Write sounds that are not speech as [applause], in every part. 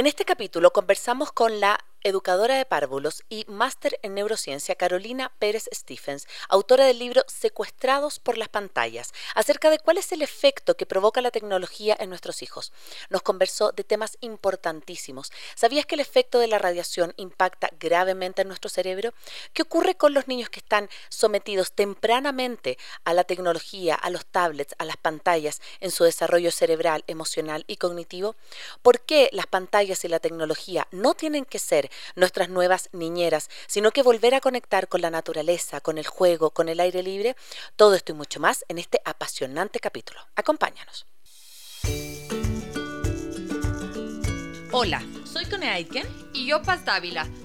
En este capítulo conversamos con la educadora de párvulos y máster en neurociencia Carolina Pérez Stephens, autora del libro Secuestrados por las pantallas, acerca de cuál es el efecto que provoca la tecnología en nuestros hijos. Nos conversó de temas importantísimos. ¿Sabías que el efecto de la radiación impacta gravemente en nuestro cerebro? ¿Qué ocurre con los niños que están sometidos tempranamente a la tecnología, a los tablets, a las pantallas en su desarrollo cerebral, emocional y cognitivo? ¿Por qué las pantallas y la tecnología no tienen que ser nuestras nuevas niñeras, sino que volver a conectar con la naturaleza, con el juego, con el aire libre, todo esto y mucho más en este apasionante capítulo. Acompáñanos. Hola, soy Cone Aitken y yo Paz Dávila.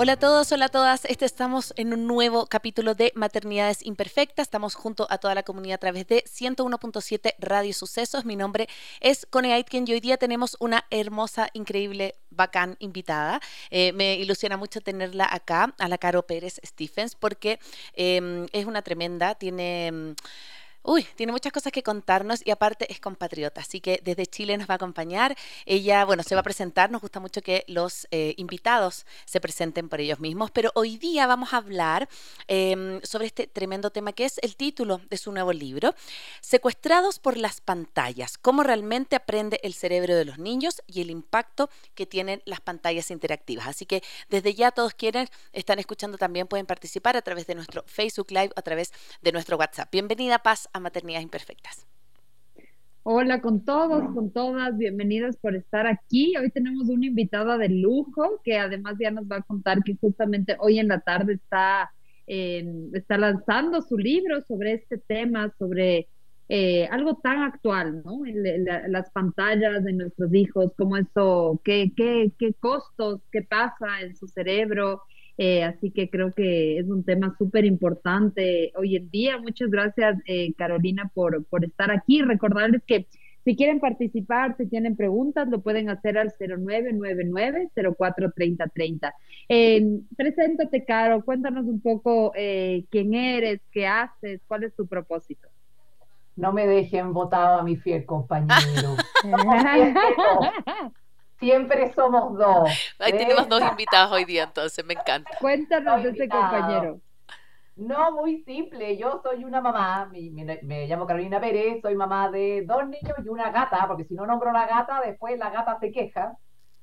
Hola a todos, hola a todas. Este estamos en un nuevo capítulo de Maternidades Imperfectas. Estamos junto a toda la comunidad a través de 101.7 Radio Sucesos. Mi nombre es Cone Aitken y hoy día tenemos una hermosa, increíble, bacán invitada. Eh, me ilusiona mucho tenerla acá, a la Caro Pérez Stephens, porque em, es una tremenda, tiene... Uy, tiene muchas cosas que contarnos y aparte es compatriota, así que desde Chile nos va a acompañar. Ella, bueno, se va a presentar, nos gusta mucho que los eh, invitados se presenten por ellos mismos, pero hoy día vamos a hablar em, sobre este tremendo tema que es el título de su nuevo libro, Secuestrados por las pantallas, cómo realmente aprende el cerebro de los niños y el impacto que tienen las pantallas interactivas. Así que desde ya todos quienes están escuchando también pueden participar a través de nuestro Facebook Live, a través de nuestro WhatsApp. Bienvenida, Paz Maternidades Imperfectas. Hola con todos, con todas, bienvenidas por estar aquí. Hoy tenemos una invitada de lujo que además ya nos va a contar que justamente hoy en la tarde está, está lanzando su libro sobre este tema, sobre eh, algo tan actual, ¿no? las pantallas de nuestros hijos, cómo eso, qué, qué, qué costos, qué pasa en su cerebro, eh, así que creo que es un tema súper importante hoy en día. Muchas gracias, eh, Carolina, por, por estar aquí. Recordarles que si quieren participar, si tienen preguntas, lo pueden hacer al 0999-043030. Eh, preséntate, Caro, cuéntanos un poco eh, quién eres, qué haces, cuál es tu propósito. No me dejen votado a mi fiel compañero. [laughs] Siempre somos dos. Ahí tenemos dos invitados hoy día, entonces me encanta. Cuéntanos de ese compañero. No, muy simple. Yo soy una mamá, me, llamo Carolina Pérez, soy mamá de dos niños y una gata, porque si no nombro la gata, después la gata se queja.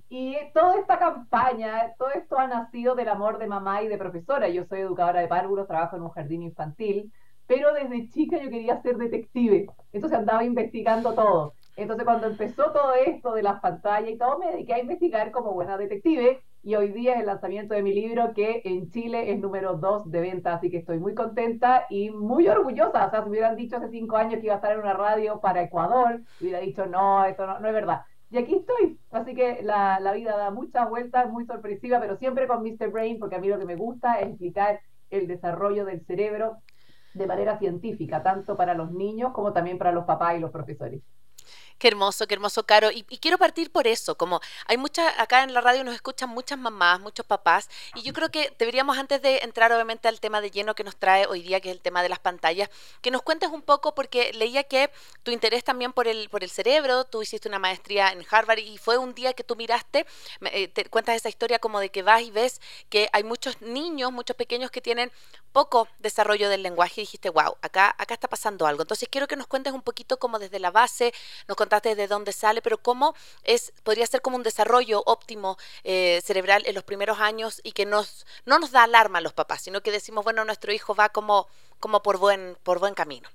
Y toda esta campaña, todo esto ha nacido del amor de mamá y de profesora. Yo soy educadora de párvulos, trabajo en un jardín infantil, pero desde chica yo quería ser detective. Entonces andaba investigando todo. Entonces, cuando empezó todo esto de las pantallas y todo, me dediqué a investigar como buena detective y hoy día es el lanzamiento de mi libro que en Chile es número dos de venta, así que estoy muy contenta y muy orgullosa. O sea, si me hubieran dicho hace cinco años que iba a estar en una radio para Ecuador, hubiera dicho, no, esto no, no es verdad. Y aquí estoy. Así que la, la vida da muchas vueltas, muy sorpresiva, pero siempre con Mr. Brain, porque a mí lo que me gusta es explicar el desarrollo del cerebro de manera científica, tanto para los niños como también para los papás y los profesores. Qué hermoso, qué hermoso, Caro. Y, quiero partir por eso, como hay muchas, acá en la radio nos escuchan muchas mamás, muchos papás, y yo creo que deberíamos, antes de entrar obviamente al tema de lleno que nos trae hoy día, que es el tema de las pantallas, que nos cuentes un poco, porque leía que tu interés también por el, por el cerebro, tú hiciste una maestría en Harvard y fue un día que tú miraste, eh, te cuentas esa historia como de que vas y ves que hay muchos niños, muchos pequeños que tienen poco desarrollo del lenguaje y dijiste, wow, acá, acá está pasando algo. Entonces quiero que nos cuentes un poquito como desde la base, nos contaste de dónde sale, pero cómo es, podría ser como un desarrollo óptimo eh, cerebral en los primeros años y que nos, no nos da alarma a los papás, sino que decimos, bueno, nuestro hijo va como, como por, buen, por buen camino.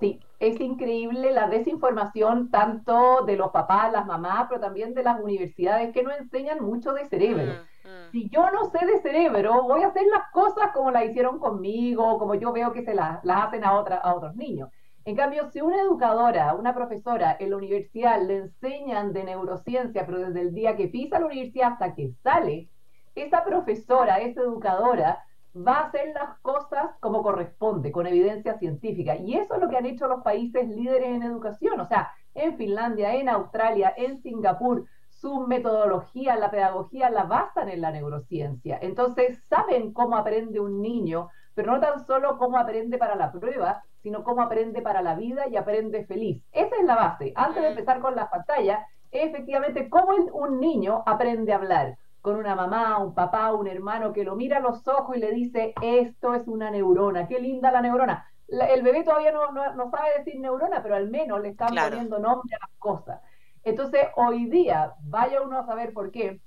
Sí, es increíble la desinformación tanto de los papás, las mamás, pero también de las universidades que no enseñan mucho de cerebro. Mm, mm. Si yo no sé de cerebro, voy a hacer las cosas como las hicieron conmigo, como yo veo que se las, hacen a, otra, a otros niños. En cambio, si una educadora, una profesora en la universidad le enseñan de neurociencia, pero desde el día que pisa la universidad hasta que sale, esa profesora, esa educadora, va a hacer las cosas como corresponde, con evidencia científica. Y eso es lo que han hecho los países líderes en educación. O sea, en Finlandia, en Australia, en Singapur, su metodología, la pedagogía la basan en la neurociencia. Entonces, saben cómo aprende un niño, pero no tan solo cómo aprende para la prueba, sino cómo aprende para la vida y aprende feliz. Esa es la base. Antes de empezar con la pantalla, efectivamente cómo un niño aprende a hablar con una mamá, un papá, un hermano que lo mira a los ojos y le dice, esto es una neurona, qué linda la neurona. el bebé todavía no, no, sabe decir neurona, pero al menos le están poniendo nombre a las cosas. Entonces, hoy día, vaya uno a saber por qué,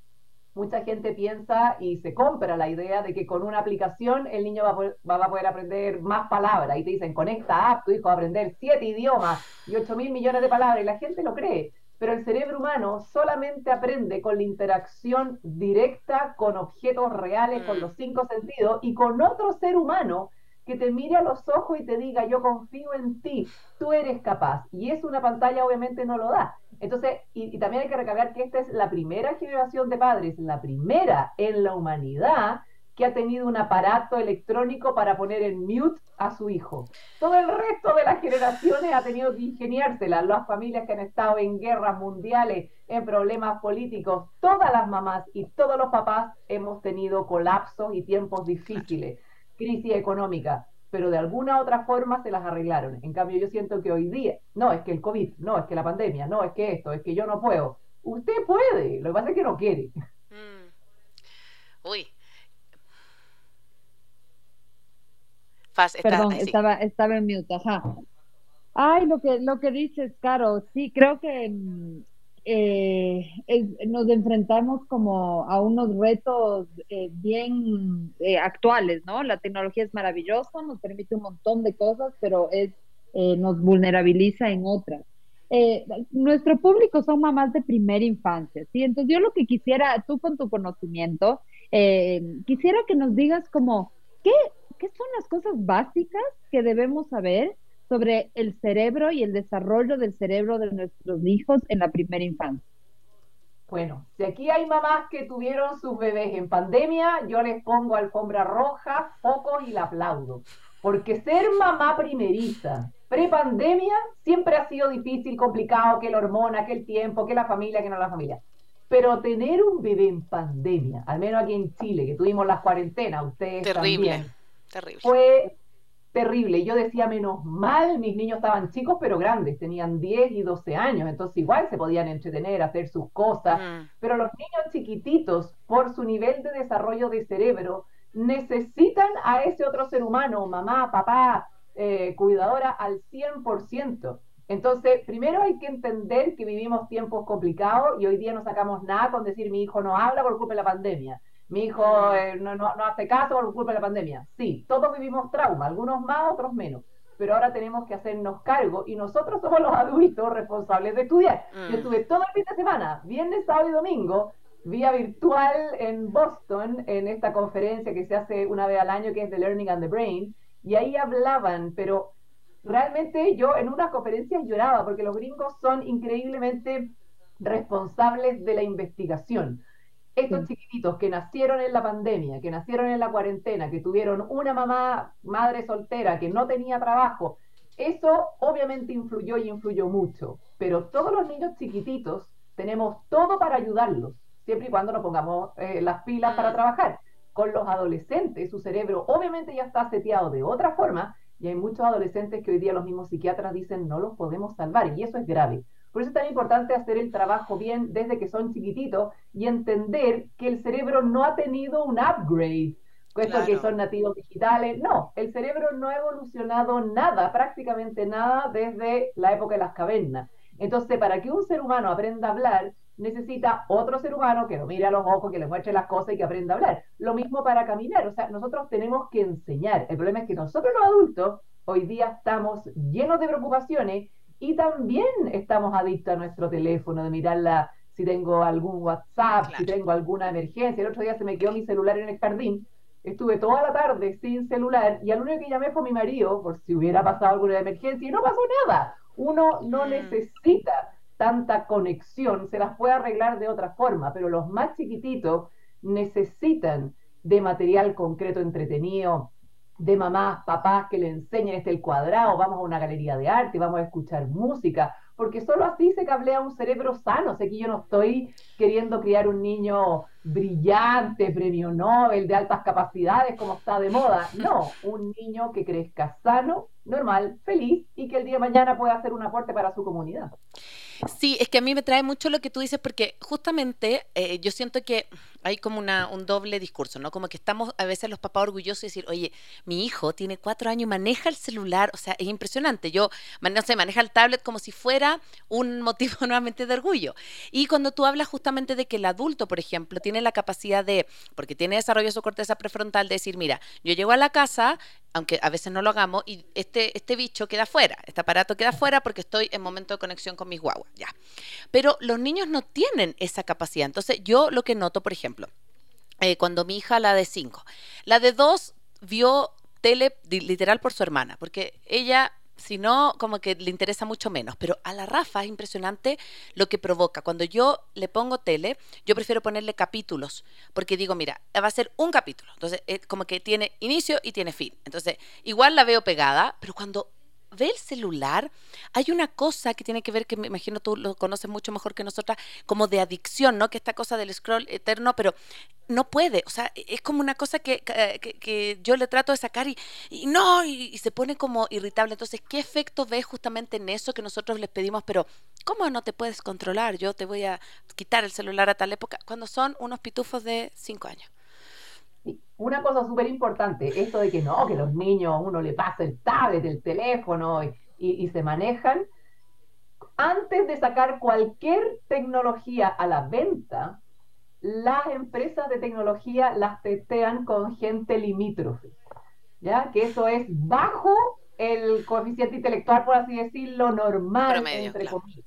mucha gente piensa y se compra la idea de que con una aplicación el niño va a poder, va a poder aprender más palabras. Y te dicen, con esta app tu hijo va a aprender siete idiomas y ocho mil millones de palabras. Y la gente lo cree pero el cerebro humano solamente aprende con la interacción directa con objetos reales, con mm. los cinco sentidos y con otro ser humano que te mire a los ojos y te diga, yo confío en ti, tú eres capaz. Y eso una pantalla obviamente no lo da. Entonces, y, también hay que recalcar que esta es la primera generación de padres, la primera en la humanidad que ha tenido un aparato electrónico para poner en mute a su hijo. Todo el resto de las generaciones ha tenido que ingeniárselas. Las familias que han estado en guerras mundiales, en problemas políticos, todas las mamás y todos los papás hemos tenido colapsos y tiempos difíciles, crisis económica, pero de alguna otra forma se las arreglaron. En cambio, yo siento que hoy día, no, es que el COVID, no, es que la pandemia, no, es que esto, es que yo no puedo. Usted puede, lo que pasa es que no quiere. Mm. Uy, Perdón, estaba, estaba en mute, ajá. Ay, lo que, lo que dices, Caro, sí, creo que mm, eh, nos enfrentamos como a unos retos eh, bien eh, actuales, ¿no? La tecnología es maravillosa, nos permite un montón de cosas, pero es, nos vulnerabiliza en otras. nuestro público son mamás de primera infancia, ¿sí? Entonces yo lo que quisiera, tú con tu conocimiento, quisiera que nos digas como, ¿qué, ¿qué son las cosas básicas que debemos saber sobre el cerebro y el desarrollo del cerebro de nuestros hijos en la primera infancia? Bueno, si aquí hay mamás que tuvieron sus bebés en pandemia, yo les pongo alfombra roja, foco y la aplaudo. Porque ser mamá primeriza, pre-pandemia, siempre ha sido difícil, complicado, que la hormona, que el tiempo, que la familia, que no la familia. Pero tener un bebé en pandemia, al menos aquí en Chile, que tuvimos las cuarentenas, ustedes Terrible. también, Terrible. Fue terrible. Yo decía, menos mal, mis niños estaban chicos pero grandes, tenían 10 y 12 años, entonces igual se podían entretener, hacer sus cosas, mm. pero los niños chiquititos, por su nivel de desarrollo de cerebro, necesitan a ese otro ser humano, mamá, papá, eh, cuidadora, al 100%. Entonces, primero hay que entender que vivimos tiempos complicados y hoy día no sacamos nada con decir mi hijo no habla por culpa de la pandemia mi hijo eh, no, no, hace caso por culpa de la pandemia. Sí, todos vivimos trauma, algunos más, otros menos. Pero ahora tenemos que hacernos cargo y nosotros somos los adultos responsables de estudiar. Yo mm. estuve todo el fin de semana, viernes, sábado y domingo, vía virtual en Boston, en esta conferencia que se hace una vez al año, que es The Learning and the Brain, y ahí hablaban, pero realmente yo en unas conferencias lloraba, porque los gringos son increíblemente responsables de la investigación estos chiquititos que nacieron en la pandemia, que nacieron en la cuarentena, que tuvieron una mamá, madre soltera, que no tenía trabajo, eso obviamente influyó y influyó mucho. Pero todos los niños chiquititos tenemos todo para ayudarlos, siempre y cuando nos pongamos eh, las pilas para mm. trabajar. Con los adolescentes, su cerebro obviamente ya está seteado de otra forma, y hay muchos adolescentes que hoy día los mismos psiquiatras dicen no los podemos salvar, y eso es grave. Por eso es tan importante hacer el trabajo bien desde que son chiquititos y entender que el cerebro no ha tenido un upgrade. Puesto que son nativos digitales. No, el cerebro no ha evolucionado nada, prácticamente nada, desde la época de las cavernas. Entonces, para que un ser humano aprenda a hablar, necesita otro ser humano que lo mire a los ojos, que le muestre las cosas y que aprenda a hablar. Lo mismo para caminar. O sea, nosotros tenemos que enseñar. El problema es que nosotros los adultos hoy día estamos llenos de preocupaciones y también estamos adictos a nuestro teléfono, de mirarla si tengo algún WhatsApp, si tengo alguna emergencia. El otro día se me quedó mi celular en el jardín. Estuve toda la tarde sin celular y al único que llamé fue mi marido por si hubiera pasado alguna emergencia y no pasó nada. Uno no mm. necesita tanta conexión, se las puede arreglar de otra forma, pero los más chiquititos necesitan de material concreto entretenido, de mamás, papás que le enseñen este el cuadrado, vamos a una galería de arte, vamos a escuchar música, porque solo así se cablea un cerebro sano. Sé que yo no estoy queriendo criar un niño brillante, premio Nobel, de altas capacidades, como está de moda. No, un niño que crezca sano, normal, feliz y que el día de mañana pueda hacer un aporte para su comunidad. Sí, es que a mí me trae mucho lo que tú dices porque justamente eh, yo siento que hay como una, un doble discurso, ¿no? Como que estamos a veces los papás orgullosos de decir, oye, mi hijo tiene cuatro años y maneja el celular, o sea, es impresionante. Yo, no maneja el tablet como si fuera un motivo [laughs] nuevamente de orgullo. Y cuando tú hablas justamente de que el adulto, por ejemplo, tiene la capacidad de, porque tiene desarrollo su corteza prefrontal, de decir, mira, yo llego a la casa, aunque a veces no lo hagamos, y este, este bicho queda fuera, este aparato queda fuera porque estoy en momento de conexión con mis guaguas, ya. Pero los niños no tienen esa capacidad. Entonces, yo lo que noto, por ejemplo, eh, cuando mi hija, la de 5, la de 2 vio tele literal por su hermana, porque ella si no, como que le interesa mucho menos. Pero a la Rafa es impresionante lo que provoca. Cuando yo le pongo tele, yo prefiero ponerle capítulos, porque digo, mira, va a ser un capítulo. Entonces, es como que tiene inicio y tiene fin. Entonces, igual la veo pegada, pero cuando ve el celular, hay una cosa que tiene que ver, que me imagino tú lo conoces mucho mejor que nosotras, como de adicción, ¿no? Que esta cosa del scroll eterno, pero no puede, o sea, es como una cosa que, que, yo le trato de sacar y, no, y, se pone como irritable. Entonces, ¿qué efecto ves justamente en eso que nosotros les pedimos? Pero, ¿cómo no te puedes controlar? Yo te voy a quitar el celular a tal época, cuando son unos pitufos de cinco años. Una cosa súper importante, esto de que no, que los niños, uno le pasa el tablet, el teléfono y, se manejan. Antes de sacar cualquier tecnología a la venta, las empresas de tecnología las testean con gente limítrofe, ¿ya? Que eso es bajo el coeficiente intelectual, por así decirlo, normal, entre comillas.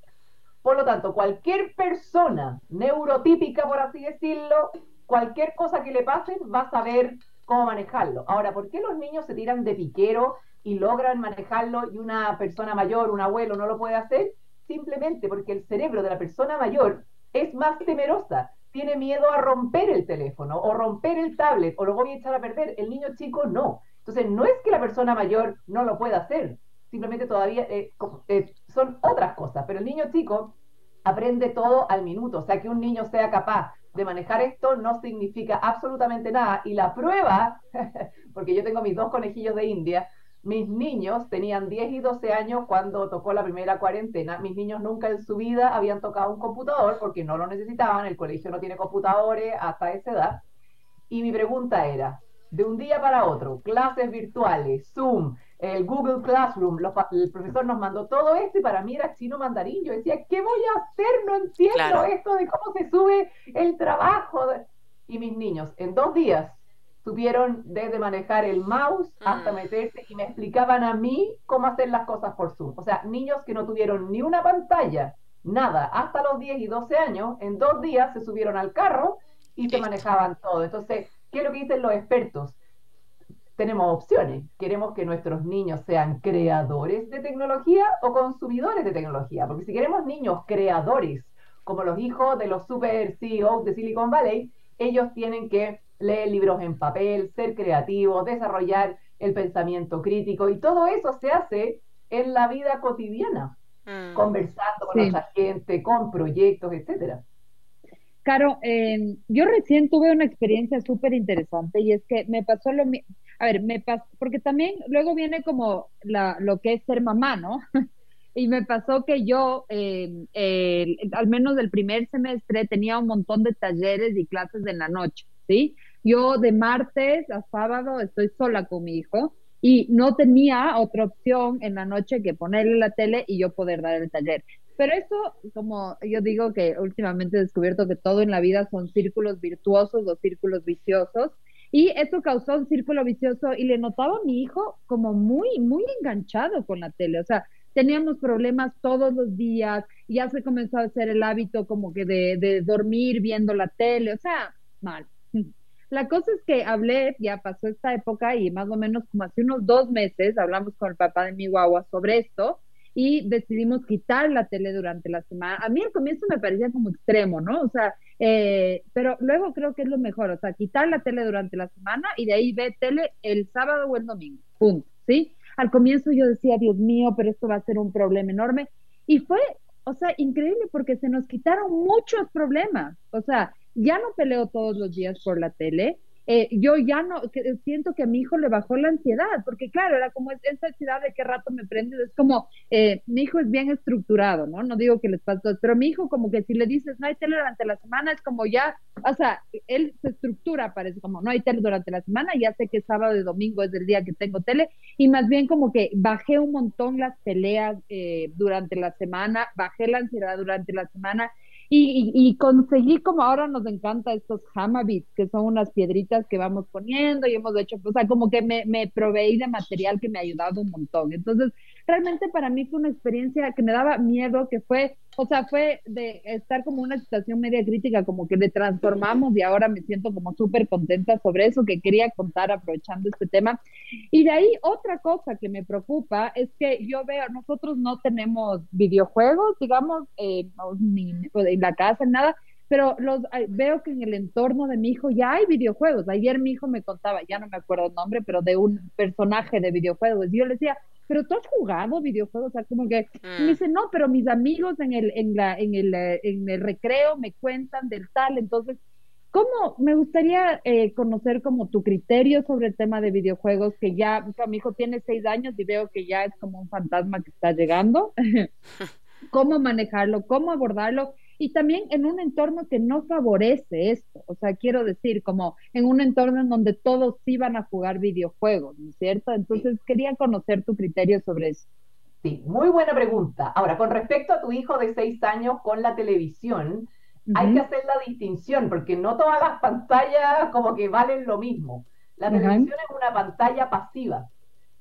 Por lo tanto, cualquier persona neurotípica, por así decirlo, cualquier cosa que le pasen va a saber cómo manejarlo. Ahora, ¿por qué los niños se tiran de piquero y logran manejarlo y una persona mayor, un abuelo, no lo puede hacer? Simplemente porque el cerebro de la persona mayor es más temerosa, tiene miedo a romper el teléfono o romper el tablet o lo voy a echar a perder. El niño chico no. Entonces, no es que la persona mayor no lo pueda hacer, simplemente todavía eh, eh, son otras cosas, pero el niño chico aprende todo al minuto, o sea, que un niño sea capaz de manejar esto no significa absolutamente nada. Y la prueba, [laughs] porque yo tengo mis dos conejillos de India, mis niños tenían 10 y 12 años cuando tocó la primera cuarentena. Mis niños nunca en su vida habían tocado un computador porque no lo necesitaban, el colegio no tiene computadores hasta esa edad. Y mi pregunta era, de un día para otro, clases virtuales, Zoom, el Google Classroom, el profesor nos mandó todo esto y para mí era chino mandarín. Yo decía, ¿qué voy a hacer? No entiendo esto de cómo se sube el trabajo. Y mis niños, en dos días, supieron desde manejar el mouse hasta mm. meterse y me explicaban a mí cómo hacer las cosas por Zoom. O sea, niños que no tuvieron ni una pantalla, nada, hasta los 10 y 12 años, en dos días se subieron al carro y se manejaban todo. Entonces, ¿qué es lo que dicen los expertos? Tenemos opciones. Queremos que nuestros niños sean creadores de tecnología o consumidores de tecnología. Porque si queremos niños creadores, como los hijos de los super CEOs de Silicon Valley, ellos tienen que leer libros en papel, ser creativos, desarrollar el pensamiento crítico y todo eso se hace en la vida cotidiana, mm. conversando con otra gente, con proyectos, etcétera. Caro, eh, yo recién tuve una experiencia súper interesante y es que me pasó lo mismo, a ver, me pasó, porque también luego viene como la, lo que es ser mamá, ¿no? [laughs] y me pasó que yo, eh, al menos del primer semestre, tenía un montón de talleres y clases en la noche, ¿sí? Yo de martes a sábado estoy sola con mi hijo y no tenía otra opción en la noche que ponerle la tele y yo poder dar el taller. Pero eso, como yo digo que últimamente he descubierto que todo en la vida son círculos virtuosos o círculos viciosos Y eso causó un círculo vicioso y le notaba a mi hijo como muy, muy enganchado con la tele. O sea, teníamos problemas todos los días, ya se comenzó a hacer el hábito como que de, de dormir viendo la tele, o sea, mal. [laughs] La cosa es que hablé, ya pasó esta época y más o menos como hace unos dos meses hablamos con el papá de mi guagua sobre esto y decidimos quitar la tele durante la semana. A mí al comienzo me parecía como extremo, ¿no? O sea, eh, pero luego creo que es lo mejor, o sea, quitar la tele durante la semana y de ahí ve tele el sábado o el domingo, punto, ¿sí? Al comienzo yo decía, Dios mío, pero esto va a ser un problema enorme. Y fue, o sea, increíble porque se nos quitaron muchos problemas. O sea, ya no peleo todos los días por la tele, eh, yo ya no, siento que a mi hijo le bajó la ansiedad, porque claro, era como esa ansiedad de qué rato me prende, es como, eh, mi hijo es bien estructurado, ¿no? No digo que les pase, pero mi hijo como que si le dices, no hay tele durante la semana, es como ya, o sea, él se estructura, parece como, no hay tele durante la semana, ya sé que sábado y domingo es el día que tengo tele, y más bien como que bajé un montón las peleas eh, durante la semana, bajé la ansiedad durante la semana, y, conseguí como ahora nos encanta estos hamabits, que son unas piedritas que vamos poniendo y hemos hecho, o sea, como que me, me proveí de material que me ha ayudado un montón. Entonces, realmente para mí fue una experiencia que me daba miedo, que fue, o sea, fue de estar como una situación media crítica, como que le transformamos y ahora me siento como súper contenta sobre eso que quería contar aprovechando este tema. Y de ahí otra cosa que me preocupa es que yo veo, nosotros no tenemos videojuegos, digamos, eh, ni en la casa, nada, pero los veo que en el entorno de mi hijo ya hay videojuegos. Ayer mi hijo me contaba, ya no me acuerdo el nombre, pero de un personaje de videojuegos. Yo le decía, pero tú has jugado videojuegos, o sea, como que me mm. dice, no, pero mis amigos en el, en la, en el, eh, en el recreo me cuentan del tal, entonces, ¿cómo? Me gustaría eh, conocer como tu criterio sobre el tema de videojuegos, que ya, o mi hijo tiene seis años y veo que ya es como un fantasma que está llegando. [laughs] ¿Cómo manejarlo? ¿Cómo abordarlo? Y también en un entorno que no favorece esto. O sea, quiero decir, como en un entorno en donde todos iban a jugar videojuegos, ¿no es cierto? Entonces quería conocer tu criterio sobre eso. Sí, muy buena pregunta. Ahora, con respecto a tu hijo de seis años con la televisión, hay que hacer la distinción, porque no todas las pantallas como que valen lo mismo. La televisión es una pantalla pasiva.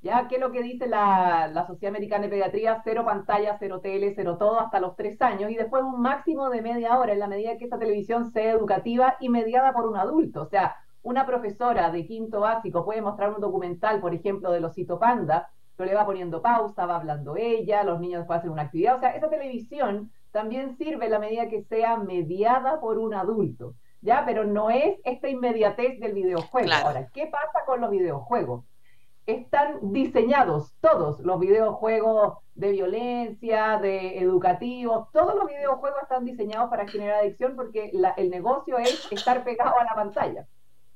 ¿Ya? ¿Qué es lo que dice la, Sociedad Americana de Pediatría? Cero pantalla, cero tele, cero todo hasta los tres años y después un máximo de media hora en la medida que esta televisión sea educativa y mediada por un adulto. O sea, una profesora de quinto básico puede mostrar un documental, por ejemplo, de los panda, pero le va poniendo pausa, va hablando ella, los niños después hacen una actividad. O sea, esa televisión también sirve en la medida que sea mediada por un adulto, ¿ya? Pero no es esta inmediatez del videojuego. Ahora, ¿qué pasa con los videojuegos? Están diseñados todos los videojuegos de violencia, de educativos, todos los videojuegos están diseñados para generar adicción porque el negocio es estar pegado a la pantalla.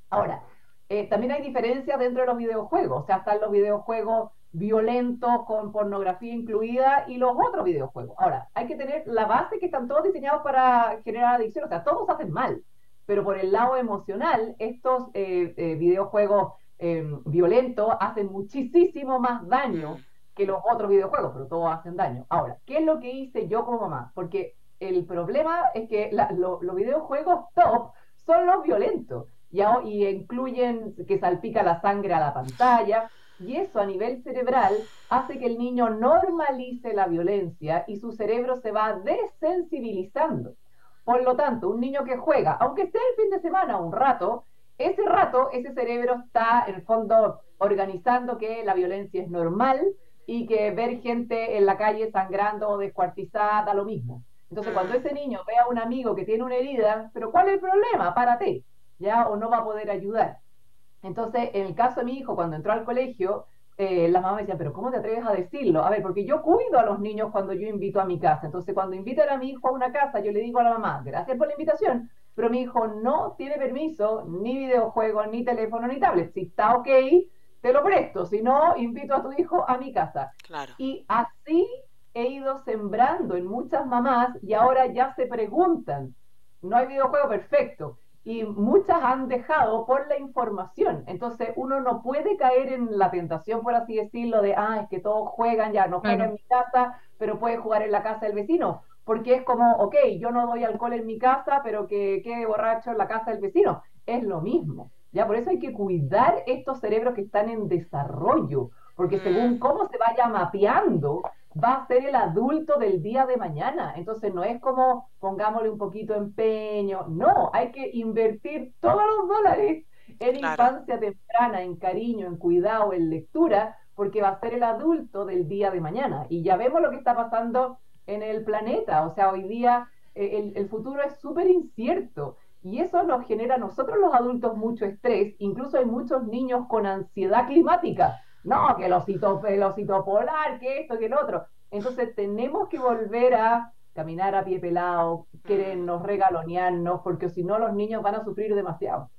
Ahora, eh, también hay diferencias dentro de los videojuegos, o sea, están los videojuegos violentos con pornografía incluida y los otros videojuegos. Ahora, hay que tener la base que están todos diseñados para generar adicción, o sea, todos hacen mal, pero por el lado emocional, estos eh, eh, videojuegos Em, violento hacen muchísimo más daño que los otros videojuegos, pero todos hacen daño. Ahora, ¿qué es lo que hice yo como mamá? Porque el problema es que los videojuegos top son los violentos ¿ya? y incluyen que salpica la sangre a la pantalla. Y eso a nivel cerebral hace que el niño normalice la violencia y su cerebro se va desensibilizando. Por lo tanto, un niño que juega, aunque sea el fin de semana un rato, ese rato, ese cerebro está en el fondo organizando que la violencia es normal y que ver gente en la calle sangrando o descuartizada da lo mismo. Entonces, cuando ese niño ve a un amigo que tiene una herida, pero ¿cuál es el problema? Párate, ¿ya? O no va a poder ayudar. Entonces, en el caso de mi hijo, cuando entró al colegio, eh, la mamá me decía, pero ¿cómo te atreves a decirlo? A ver, porque yo cuido a los niños cuando yo invito a mi casa. Entonces, cuando invitan a mi hijo a una casa, yo le digo a la mamá, gracias por la invitación, pero mi hijo no tiene permiso, ni videojuego, ni teléfono, ni tablet. Si está ok, te lo presto. Si no, invito a tu hijo a mi casa. Claro. Y así he ido sembrando en muchas mamás y ahora ya se preguntan, no hay videojuego perfecto. Y muchas han dejado por la información. Entonces uno no puede caer en la tentación, por así decirlo, de, ah, es que todos juegan, ya no juegan en mi casa, pero puede jugar en la casa del vecino porque es como, ok, yo no doy alcohol en mi casa, pero que quede borracho en la casa del vecino. Es lo mismo. Ya, por eso hay que cuidar estos cerebros que están en desarrollo, porque según mm. cómo se vaya mapeando, va a ser el adulto del día de mañana. Entonces no es como pongámosle un poquito empeño, no, hay que invertir todos los dólares en infancia temprana, en cariño, en cuidado, en lectura, porque va a ser el adulto del día de mañana. Y ya vemos lo que está pasando en el planeta. O sea, hoy día eh, el, el futuro es súper incierto. Y eso nos genera a nosotros los adultos mucho estrés. Incluso hay muchos niños con ansiedad climática. No, que el osito, el osito polar, que esto, que el otro. Entonces tenemos que volver a caminar a pie pelado, querernos, regalonearnos, porque si no los niños van a sufrir demasiado.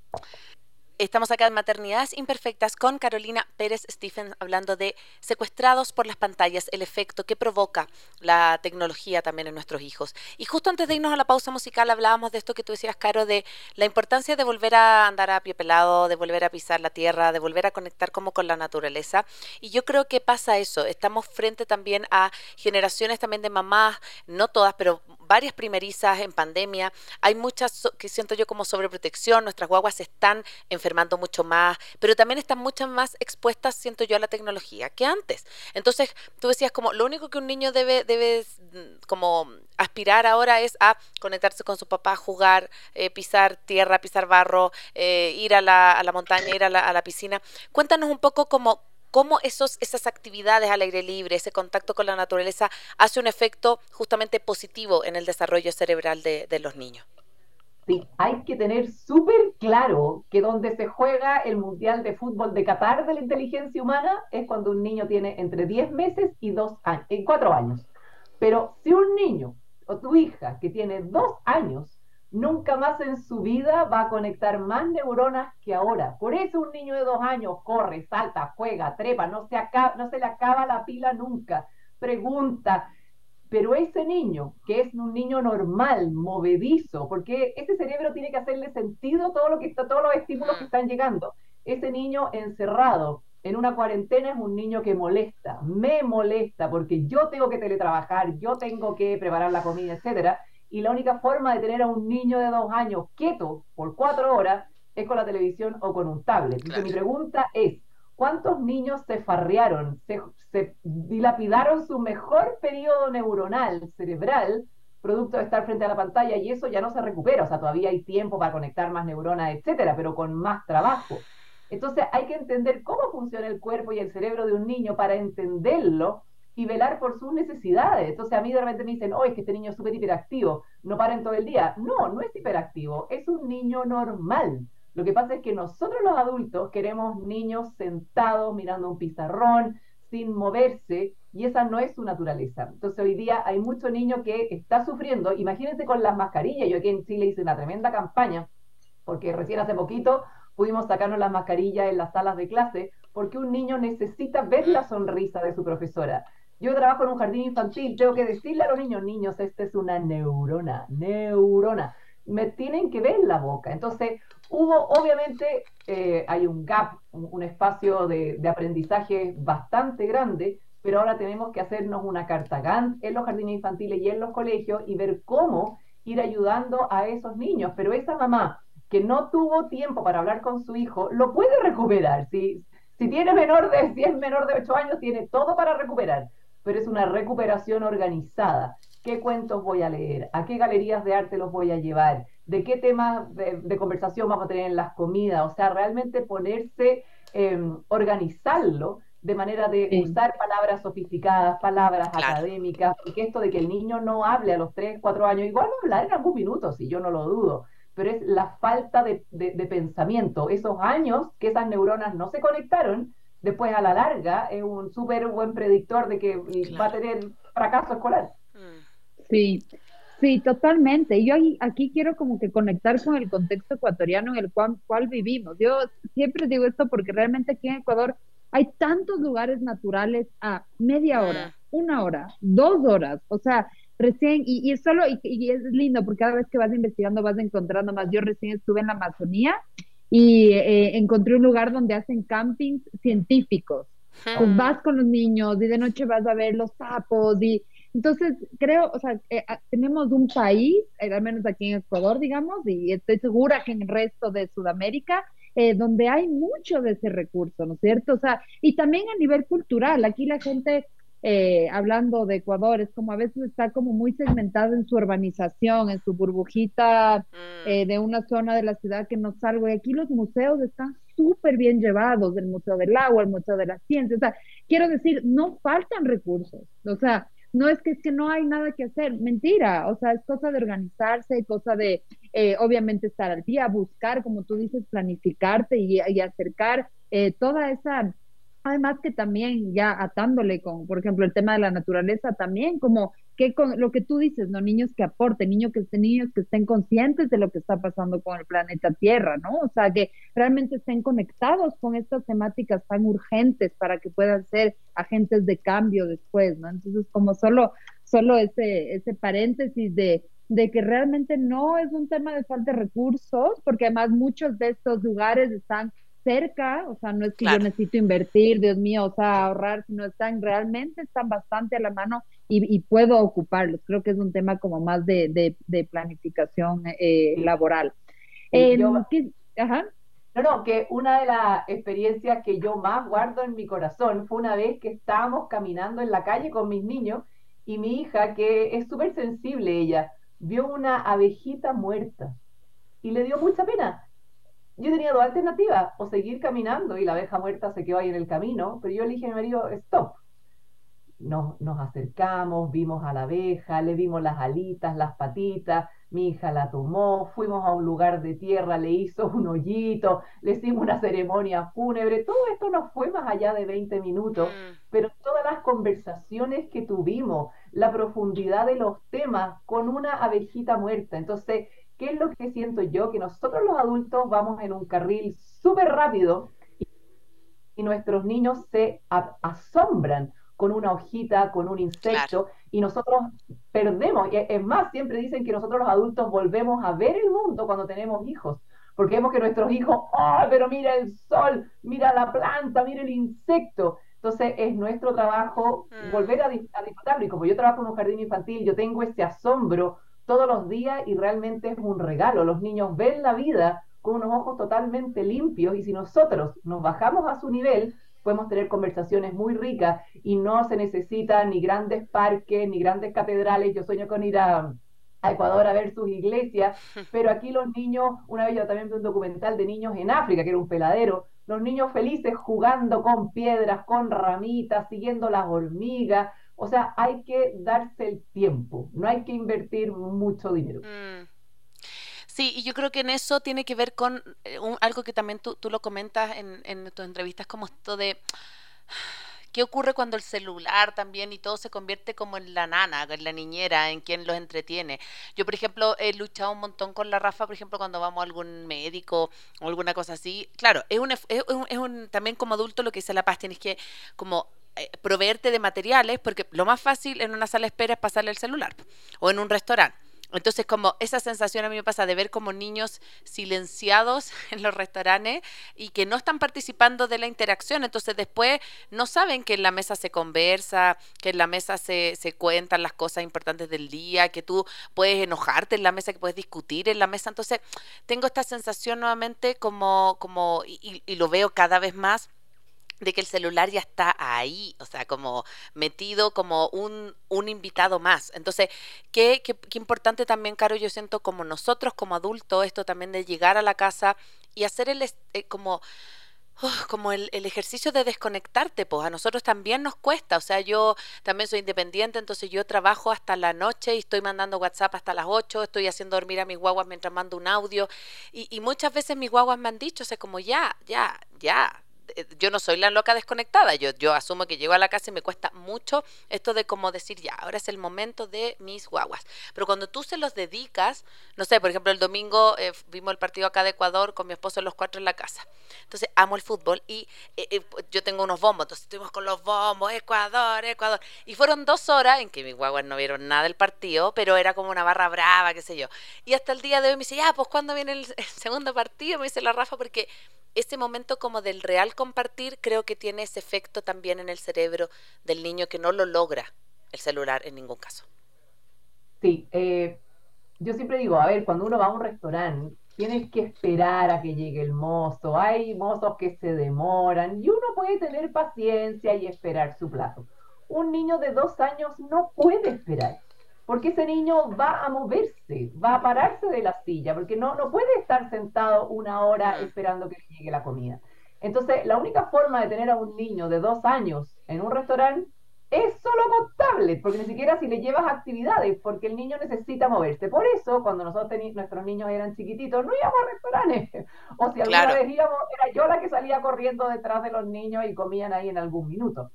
Estamos acá en Maternidades Imperfectas con Carolina Pérez Stephen hablando de secuestrados por las pantallas, el efecto que provoca la tecnología también en nuestros hijos. Y justo antes de irnos a la pausa musical hablábamos de esto que tú decías, Caro, de la importancia de volver a andar a pie pelado, de volver a pisar la tierra, de volver a conectar como con la naturaleza. Y yo creo que pasa eso. Estamos frente también a generaciones también de mamás, no todas, pero varias primerizas en pandemia. Hay muchas que siento yo como sobreprotección, nuestras guaguas están enfermando mucho más, pero también están muchas más expuestas, siento yo, a la tecnología que antes. Entonces, tú decías como lo único que un niño debe, debe mm, como aspirar ahora es a conectarse con su papá, jugar, eh, pisar tierra, pisar barro, eh, ir a la, a la montaña, ir a la, a la piscina. Cuéntanos un poco como cómo esos, esas actividades al aire libre, ese contacto con la naturaleza, hace un efecto justamente positivo en el desarrollo cerebral de, los niños. Sí, hay que tener súper claro que donde se juega el Mundial de Fútbol de Qatar de la inteligencia humana es cuando un niño tiene entre 10 meses y 2 años, 4 años. Pero si un niño o tu hija que tiene 2 años nunca más en su vida va a conectar más neuronas que ahora. Por eso un niño de dos años corre, salta, juega, trepa, no se, acaba, no se le acaba la pila nunca. Pregunta, pero ese niño, que es un niño normal, movedizo, porque ese cerebro tiene que hacerle sentido todo lo que está, todos los estímulos que están llegando. Ese niño encerrado en una cuarentena es un niño que molesta, me molesta, porque yo tengo que teletrabajar, yo tengo que preparar la comida, etcétera y la única forma de tener a un niño de dos años quieto por cuatro horas es con la televisión o con un tablet. Mi pregunta es, ¿cuántos niños se farrearon, se, dilapidaron su mejor periodo neuronal, cerebral, producto de estar frente a la pantalla y eso ya no se recupera? O sea, todavía hay tiempo para conectar más neuronas, etcétera, pero con más trabajo. Entonces hay que entender cómo funciona el cuerpo y el cerebro de un niño para entenderlo y velar por sus necesidades. Entonces a mí de repente me dicen, oh, es que este niño es súper hiperactivo, no paren todo el día. No, no es hiperactivo, es un niño normal. Lo que pasa es que nosotros los adultos queremos niños sentados mirando un pizarrón, sin moverse, y esa no es su naturaleza. Entonces hoy día hay mucho niño que está sufriendo, imagínense con las mascarillas, yo aquí en Chile hice una tremenda campaña, porque recién hace poquito pudimos sacarnos las mascarillas en las salas de clase, porque un niño necesita ver la sonrisa de su profesora. Yo trabajo en un jardín infantil, tengo que decirle a los niños, niños, esta es una neurona, neurona. Me tienen que ver la boca. Entonces, hubo, obviamente, eh, hay un gap, un, espacio de, aprendizaje bastante grande, pero ahora tenemos que hacernos una carta Gantt en los jardines infantiles y en los colegios y ver cómo ir ayudando a esos niños. Pero esa mamá que no tuvo tiempo para hablar con su hijo, lo puede recuperar. Si, si tiene menor de, si es menor de 8 años, tiene todo para recuperar pero es una recuperación organizada. ¿Qué cuentos voy a leer? ¿A qué galerías de arte los voy a llevar? ¿De qué temas de, conversación vamos a tener en las comidas? O sea, realmente ponerse, em, organizarlo de manera de usar palabras sofisticadas, palabras académicas, porque esto de que el niño no hable a los 3, 4 años, igual va a hablar en algún minuto, si yo no lo dudo, pero es la falta de, de pensamiento, esos años que esas neuronas no se conectaron después a la larga es un súper buen predictor de que va a tener fracaso escolar. Mm. Sí, sí, totalmente. Yo aquí quiero como que conectar con el contexto ecuatoriano en el cual, cual vivimos. Yo siempre digo esto porque realmente aquí en Ecuador hay tantos lugares naturales a media hora, mm. una hora, dos horas, o sea, recién, y, es solo, y, y, es lindo porque cada vez que vas investigando vas encontrando más. Yo recién estuve en la Amazonía y eh, encontré un lugar donde hacen campings científicos. Pues vas con los niños y de noche vas a ver los sapos y entonces creo, o sea, eh, ah, tenemos un país, eh, al menos aquí en Ecuador, digamos, y estoy segura que en el resto de Sudamérica, eh, donde hay mucho de ese recurso, ¿no es cierto? O sea, y también a nivel cultural, aquí la gente eh, hablando de Ecuador, es como a veces está como muy segmentado en su urbanización, en su burbujita mm. eh, de una zona de la ciudad que no salgo. Y aquí los museos están súper bien llevados, el Museo del Agua, el Museo de la Ciencia. O sea, quiero decir, no faltan recursos. O sea, no es que es que no hay nada que hacer, mentira, o sea, es cosa de organizarse, cosa de eh, obviamente estar al día, buscar, como tú dices, planificarte y, y acercar toda esa Además que también ya atándole con, por ejemplo, el tema de la naturaleza también, como que con lo que tú dices, ¿no? Niños que aporten, niños que estén, niños que estén conscientes de lo que está pasando con el planeta Tierra, ¿no? O sea, que realmente estén conectados con estas temáticas tan urgentes para que puedan ser agentes de cambio después, ¿no? Entonces, como solo, solo ese, ese paréntesis de, de que realmente no es un tema de falta de recursos, porque además muchos de estos lugares están cerca, o sea, no es que yo necesito invertir, Dios mío, o sea, ahorrar, sino están realmente, están bastante a la mano y, puedo ocuparlos. Creo que es un tema como más de, de, planificación eh, laboral. No, no, que una de las experiencias que yo más guardo en mi corazón fue una vez que estábamos caminando en la calle con mis niños y mi hija, que es súper sensible ella, vio una abejita muerta y le dio mucha pena yo tenía dos alternativas, o seguir caminando y la abeja muerta se quedó ahí en el camino, pero yo le dije a mi marido, stop. Nos, nos acercamos, vimos a la abeja, le vimos las alitas, las patitas, mi hija la tomó, fuimos a un lugar de tierra, le hizo un hoyito, le hicimos una ceremonia fúnebre, todo esto no fue más allá de 20 minutos, mm. pero todas las conversaciones que tuvimos, la profundidad de los temas con una abejita muerta, entonces ¿Qué es lo que siento yo? Que nosotros los adultos vamos en un carril súper rápido y, nuestros niños se asombran con una hojita, con un insecto, y nosotros perdemos. Es más, siempre dicen que nosotros los adultos volvemos a ver el mundo cuando tenemos hijos, porque vemos que nuestros hijos, ¡oh, pero mira el sol, mira la planta, mira el insecto! Entonces es nuestro trabajo mm. volver a, a disfrutarlo. Y como yo trabajo en un jardín infantil, yo tengo ese asombro todos los días y realmente es un regalo. Los niños ven la vida con unos ojos totalmente limpios y si nosotros nos bajamos a su nivel, podemos tener conversaciones muy ricas y no se necesitan ni grandes parques, ni grandes catedrales. Yo sueño con ir a, Ecuador a ver sus iglesias, [laughs] pero aquí los niños, una vez yo también vi un documental de niños en África, que era un peladero, los niños felices jugando con piedras, con ramitas, siguiendo las hormigas, o sea, hay que darse el tiempo, no hay que invertir mucho dinero. Mm. Sí, y yo creo que en eso tiene que ver con eh, algo que también tú, lo comentas en, en tus entrevistas, como esto de [sighs] ¿Qué ocurre cuando el celular también y todo se convierte como en la nana, en la niñera, en quien los entretiene? Yo, por ejemplo, he luchado un montón con la Rafa, por ejemplo, cuando vamos a algún médico o alguna cosa así. Claro, es un, es un también como adulto lo que dice La Paz, tienes que como proveerte de materiales, porque lo más fácil en una sala de espera es pasarle el celular o en un restaurante. Entonces, como esa sensación a mí me pasa de ver como niños silenciados [laughs] en los restaurantes y que no están participando de la interacción, entonces después no saben que en la mesa se conversa, que en la mesa se, se cuentan las cosas importantes del día, que tú puedes enojarte en la mesa, que puedes discutir en la mesa. Entonces, tengo esta sensación nuevamente como, como y lo veo cada vez más de que el celular ya está ahí, o sea, como metido como un, un invitado más. Entonces, qué, qué, qué, importante también, Caro, yo siento como nosotros, como adultos, esto también de llegar a la casa y hacer el, eh, como... como el, el, ejercicio de desconectarte, pues a nosotros también nos cuesta, o sea, yo también soy independiente, entonces yo trabajo hasta la noche y estoy mandando WhatsApp hasta las 8, estoy haciendo dormir a mis guaguas mientras mando un audio y, y muchas veces mis guaguas me han dicho, o sea, como ya, ya, ya, yo no soy la loca desconectada, yo, yo asumo que llego a la casa y me cuesta mucho esto de como decir, ya, ahora es el momento de mis guaguas. Pero cuando tú se los dedicas, no sé, por ejemplo, el domingo eh, vimos el partido acá de Ecuador con mi esposo los cuatro en la casa. Entonces, amo el fútbol y eh, yo tengo unos bombos, entonces estuvimos con los bombos, Ecuador, Ecuador. Y fueron dos horas en que mis guaguas no vieron nada del partido, pero era como una barra brava, qué sé yo. Y hasta el día de hoy me dice, ya, pues ¿cuándo viene el, el segundo partido? Me dice la Rafa, porque ese momento como del real compartir creo que tiene ese efecto también en el cerebro del niño que no lo logra el celular en ningún caso. Sí, eh, yo siempre digo, a ver, cuando uno va a un restaurante, tienes que esperar a que llegue el mozo, hay mozos que se demoran y uno puede tener paciencia y esperar su plazo. Un niño de dos años no puede esperar, porque ese niño va a moverse, va a pararse de la silla, porque no, no puede estar sentado una hora esperando que llegue la comida. Entonces, la única forma de tener a un niño de dos años en un restaurante es solo con tablet, porque ni siquiera si le llevas actividades, porque el niño necesita moverse. Por eso, cuando nosotros teníamos, nuestros niños eran chiquititos, no íbamos a restaurantes. [laughs] O si alguna vez íbamos, era yo la que salía corriendo detrás de los niños y comían ahí en algún minuto.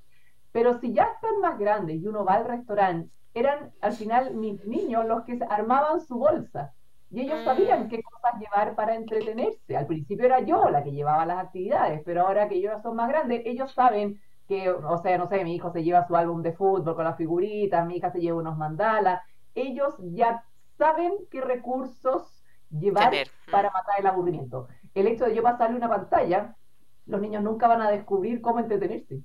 Pero si ya están más grandes y uno va al restaurante, eran al final mis niños los que armaban su bolsa. Y ellos mm. sabían qué cosas llevar para entretenerse. Al principio era yo la que llevaba las actividades, pero ahora que ellos son más grandes, ellos saben que, o sea, no sé, mi hijo se lleva su álbum de fútbol con las figuritas, mi hija se lleva unos mandalas. Ellos ya saben qué recursos llevar para matar el aburrimiento. El hecho de yo pasarle una pantalla, los niños nunca van a descubrir cómo entretenerse.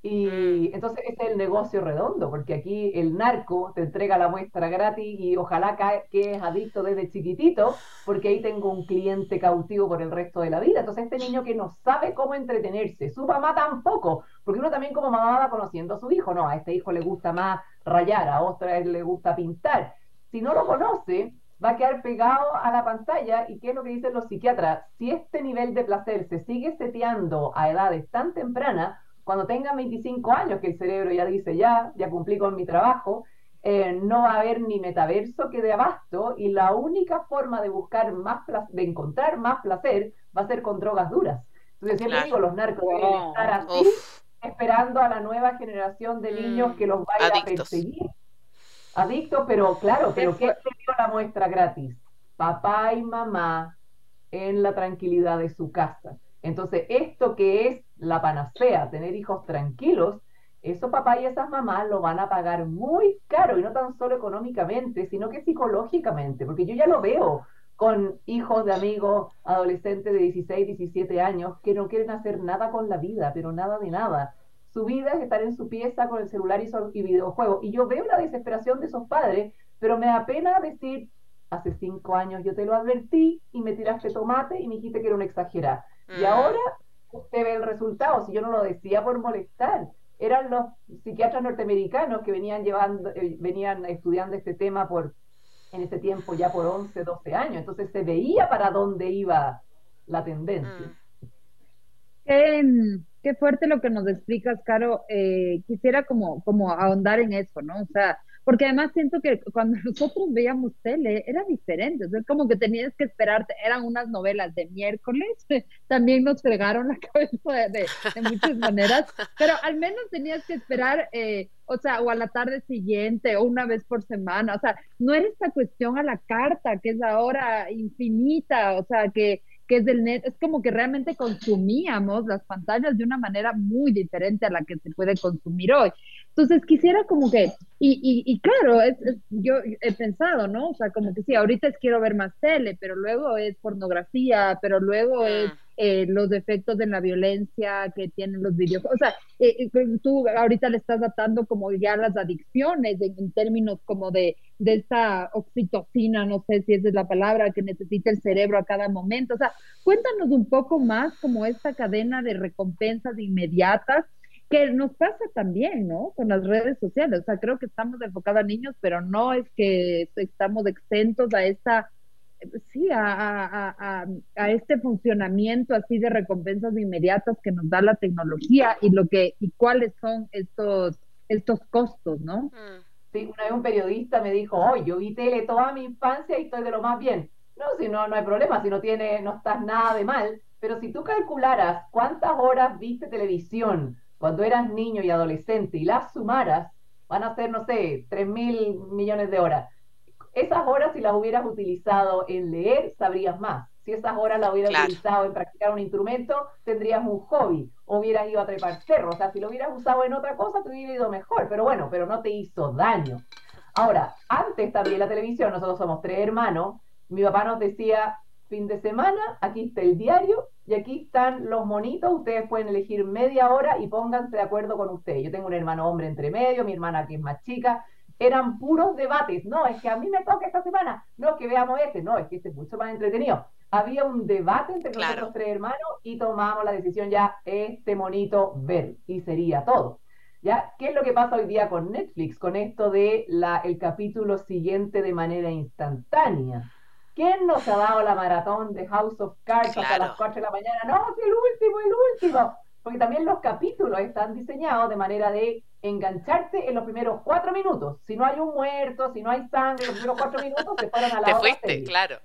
Y mm. entonces ese es el negocio redondo, porque aquí el narco te entrega la muestra gratis y ojalá que es adicto desde chiquitito, porque ahí tengo un cliente cautivo por el resto de la vida. Entonces este niño que no sabe cómo entretenerse, su mamá tampoco, porque uno también como mamá va conociendo a su hijo, no, a este hijo le gusta más rayar, a otro le gusta pintar. Si no lo conoce, va a quedar pegado a la pantalla y qué es lo que dicen los psiquiatras, si este nivel de placer se sigue seteando a edades tan tempranas, cuando tengan 25 años, que el cerebro ya dice, ya, ya cumplí con mi trabajo, eh, no va a haber ni metaverso que de abasto y la única forma de buscar más de encontrar más placer va a ser con drogas duras. Entonces siempre digo, los narcos deben estar así, esperando a la nueva generación de niños que los vaya a perseguir. Adictos, pero claro, pero ¿qué te dio la muestra gratis? Papá y mamá en la tranquilidad de su casa. Entonces, esto que es la panacea, tener hijos tranquilos, esos papás y esas mamás lo van a pagar muy caro y no tan solo económicamente, sino que psicológicamente, porque yo ya lo veo con hijos de amigos adolescentes de 16, 17 años que no quieren hacer nada con la vida, pero nada de nada. Su vida es estar en su pieza con el celular y, videojuegos. Y yo veo la desesperación de esos padres, pero me da pena decir, hace cinco años yo te lo advertí y me tiraste tomate y me dijiste que era un exagerado. Y ahora usted ve el resultado, si yo no lo decía por molestar, eran los psiquiatras norteamericanos que venían llevando, eh, venían estudiando este tema por en ese tiempo ya por 11, 12 años, entonces se veía para dónde iba la tendencia. Mm. Qué, fuerte lo que nos explicas, Caro. Eh, quisiera como, como ahondar en eso, ¿no? O sea, porque además siento que cuando [laughs] nosotros veíamos tele era diferente, es como que tenías que esperarte, eran unas novelas de miércoles, [laughs] también nos fregaron la [laughs] cabeza de, muchas maneras, pero al menos tenías que esperar, eh, o sea, o a la tarde siguiente o una vez por semana, o sea, no era esta cuestión a la carta, que es ahora infinita, o sea, que que es del net, es como que realmente consumíamos las pantallas de una manera muy diferente a la que se puede consumir hoy. Entonces quisiera como que, y, y, claro, es, yo he pensado, ¿no? O sea, como que sí, ahorita es quiero ver más tele, pero luego es pornografía, pero luego es ah. Eh, los defectos de la violencia que tienen los videojuegos. O sea, eh, eh, tú ahorita le estás datando como ya las adicciones en, términos como de, de esta oxitocina, no sé si esa es la palabra, que necesita el cerebro a cada momento. O sea, cuéntanos un poco más como esta cadena de recompensas inmediatas que nos pasa también, ¿no? Con las redes sociales. O sea, creo que estamos enfocados a niños, pero no es que estamos exentos a esta, sí, a, a, este funcionamiento así de recompensas inmediatas que nos da la tecnología y lo que, y cuáles son estos, estos costos, ¿no? Mm. Sí, una vez un periodista me dijo, oh, yo vi tele toda mi infancia y estoy de lo más bien. No, si no, no hay problema, si no tiene, no estás nada de mal, pero si tú calcularas cuántas horas viste televisión, cuando eras niño y adolescente y las sumaras, van a ser, no sé, 3 mil millones de horas. Esas horas, si las hubieras utilizado en leer, sabrías más. Si esas horas las hubieras utilizado en practicar un instrumento, tendrías un hobby. O hubieras ido a trepar cerros. O sea, si lo hubieras usado en otra cosa, te hubiera ido mejor. Pero bueno, pero no te hizo daño. Ahora, antes también la televisión, nosotros somos tres hermanos. Mi papá nos decía, fin de semana, aquí está el diario y aquí están los monitos, ustedes pueden elegir media hora y pónganse de acuerdo con ustedes. Yo tengo un hermano hombre entre medio, mi hermana que es más chica, eran puros debates. No, es que a mí me toca esta semana, no es que veamos este, no, es que este es mucho más entretenido. había un debate entre nosotros tres hermanos y tomamos la decisión ya, este monito ver, y sería todo. ¿Ya? ¿Qué es lo que pasa hoy día con Netflix, con esto de la, el capítulo siguiente de manera instantánea? ¿Quién nos ha dado la maratón de House of Cards hasta las 4 de la mañana? No, es el último, el último. Porque también los capítulos están diseñados de manera de engancharte en los primeros cuatro minutos. Si no hay un muerto, si no hay sangre, los primeros cuatro minutos se paran a [laughs] la Te fuiste, claro.